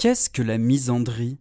Qu'est-ce que la misandrie?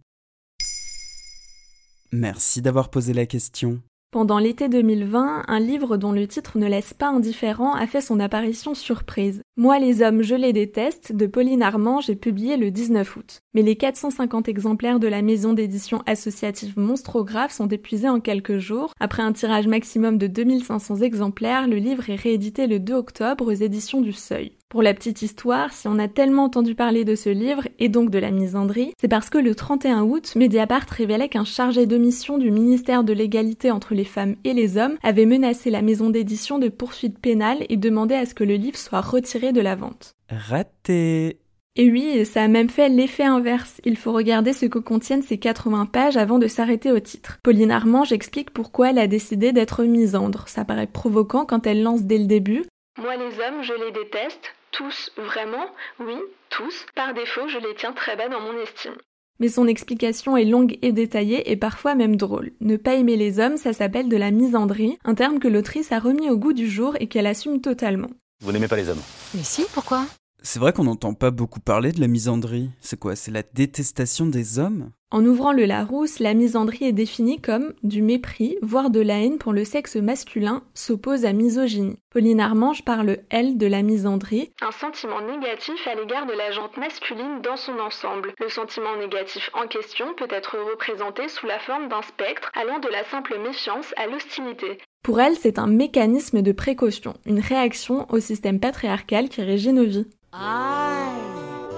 Merci d'avoir posé la question. Pendant l'été 2020, un livre dont le titre ne laisse pas indifférent a fait son apparition surprise. Moi les hommes, je les déteste de Pauline Armand, j'ai publié le 19 août. Mais les 450 exemplaires de la maison d'édition associative Monstrographe sont épuisés en quelques jours. Après un tirage maximum de 2500 exemplaires, le livre est réédité le 2 octobre aux éditions du Seuil. Pour la petite histoire, si on a tellement entendu parler de ce livre, et donc de la misandrie, c'est parce que le 31 août, Mediapart révélait qu'un chargé de mission du ministère de l'égalité entre les femmes et les hommes avait menacé la maison d'édition de poursuites pénales et demandé à ce que le livre soit retiré de la vente. Raté Et oui, ça a même fait l'effet inverse. Il faut regarder ce que contiennent ces 80 pages avant de s'arrêter au titre. Pauline Armand j'explique pourquoi elle a décidé d'être misandre. Ça paraît provoquant quand elle lance dès le début. Moi les hommes, je les déteste, tous, vraiment? Oui, tous. Par défaut, je les tiens très bas dans mon estime. Mais son explication est longue et détaillée et parfois même drôle. Ne pas aimer les hommes, ça s'appelle de la misandrie, un terme que l'autrice a remis au goût du jour et qu'elle assume totalement. Vous n'aimez pas les hommes Mais si, pourquoi? C'est vrai qu'on n'entend pas beaucoup parler de la misandrie. C'est quoi? C'est la détestation des hommes? En ouvrant le Larousse, la misandrie est définie comme du mépris, voire de la haine pour le sexe masculin, s'oppose à misogynie. Pauline Armange parle, elle, de la misandrie. Un sentiment négatif à l'égard de la jante masculine dans son ensemble. Le sentiment négatif en question peut être représenté sous la forme d'un spectre allant de la simple méfiance à l'hostilité. Pour elle, c'est un mécanisme de précaution, une réaction au système patriarcal qui régit nos vies. I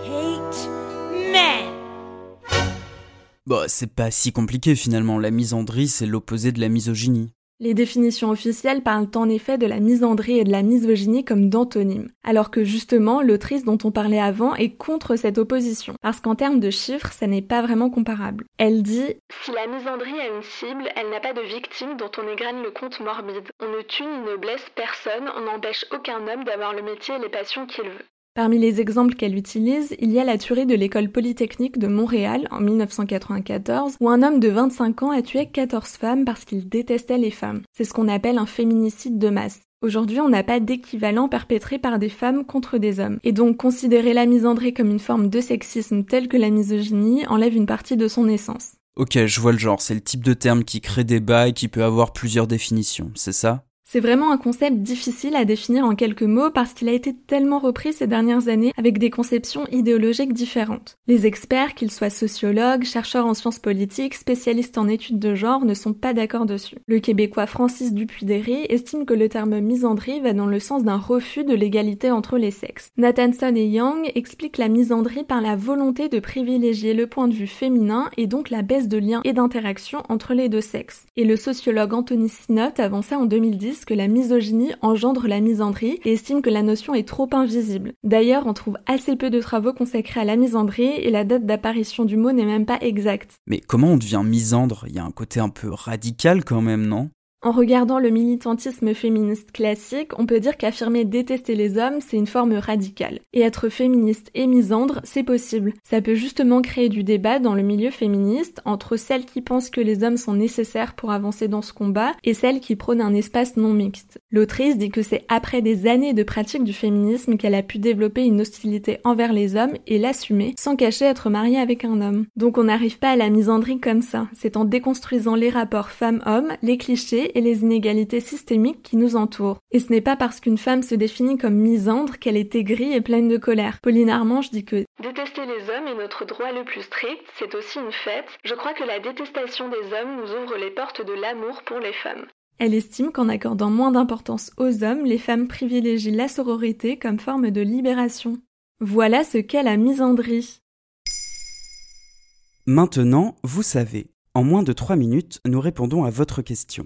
hate men. Bah, c'est pas si compliqué finalement. La misandrie, c'est l'opposé de la misogynie. Les définitions officielles parlent en effet de la misandrie et de la misogynie comme d'antonymes, alors que justement l'autrice dont on parlait avant est contre cette opposition, parce qu'en termes de chiffres, ça n'est pas vraiment comparable. Elle dit Si la misandrie a une cible, elle n'a pas de victime dont on égrène le compte morbide. On ne tue ni ne blesse personne, on n'empêche aucun homme d'avoir le métier et les passions qu'il veut. Parmi les exemples qu'elle utilise, il y a la tuerie de l'école polytechnique de Montréal en 1994, où un homme de 25 ans a tué 14 femmes parce qu'il détestait les femmes. C'est ce qu'on appelle un féminicide de masse. Aujourd'hui, on n'a pas d'équivalent perpétré par des femmes contre des hommes. Et donc, considérer la misandrie comme une forme de sexisme telle que la misogynie enlève une partie de son essence. Ok, je vois le genre, c'est le type de terme qui crée débat et qui peut avoir plusieurs définitions, c'est ça? C'est vraiment un concept difficile à définir en quelques mots parce qu'il a été tellement repris ces dernières années avec des conceptions idéologiques différentes. Les experts, qu'ils soient sociologues, chercheurs en sciences politiques, spécialistes en études de genre, ne sont pas d'accord dessus. Le québécois Francis Dupuy-Derry estime que le terme misandrie va dans le sens d'un refus de l'égalité entre les sexes. Nathanson et Young expliquent la misandrie par la volonté de privilégier le point de vue féminin et donc la baisse de liens et d'interactions entre les deux sexes. Et le sociologue Anthony Sinott avançait en 2010 que la misogynie engendre la misandrie et estime que la notion est trop invisible. D'ailleurs, on trouve assez peu de travaux consacrés à la misandrie et la date d'apparition du mot n'est même pas exacte. Mais comment on devient misandre? Il y a un côté un peu radical quand même, non? En regardant le militantisme féministe classique, on peut dire qu'affirmer détester les hommes, c'est une forme radicale. Et être féministe et misandre, c'est possible. Ça peut justement créer du débat dans le milieu féministe entre celles qui pensent que les hommes sont nécessaires pour avancer dans ce combat et celles qui prônent un espace non mixte. L'autrice dit que c'est après des années de pratique du féminisme qu'elle a pu développer une hostilité envers les hommes et l'assumer sans cacher être mariée avec un homme. Donc on n'arrive pas à la misandrie comme ça. C'est en déconstruisant les rapports femmes-hommes, les clichés et les inégalités systémiques qui nous entourent. Et ce n'est pas parce qu'une femme se définit comme misandre qu'elle est aigrie et pleine de colère. Pauline Armange dit que Détester les hommes est notre droit le plus strict, c'est aussi une fête. Je crois que la détestation des hommes nous ouvre les portes de l'amour pour les femmes. Elle estime qu'en accordant moins d'importance aux hommes, les femmes privilégient la sororité comme forme de libération. Voilà ce qu'est la misandrie. Maintenant, vous savez. En moins de 3 minutes, nous répondons à votre question.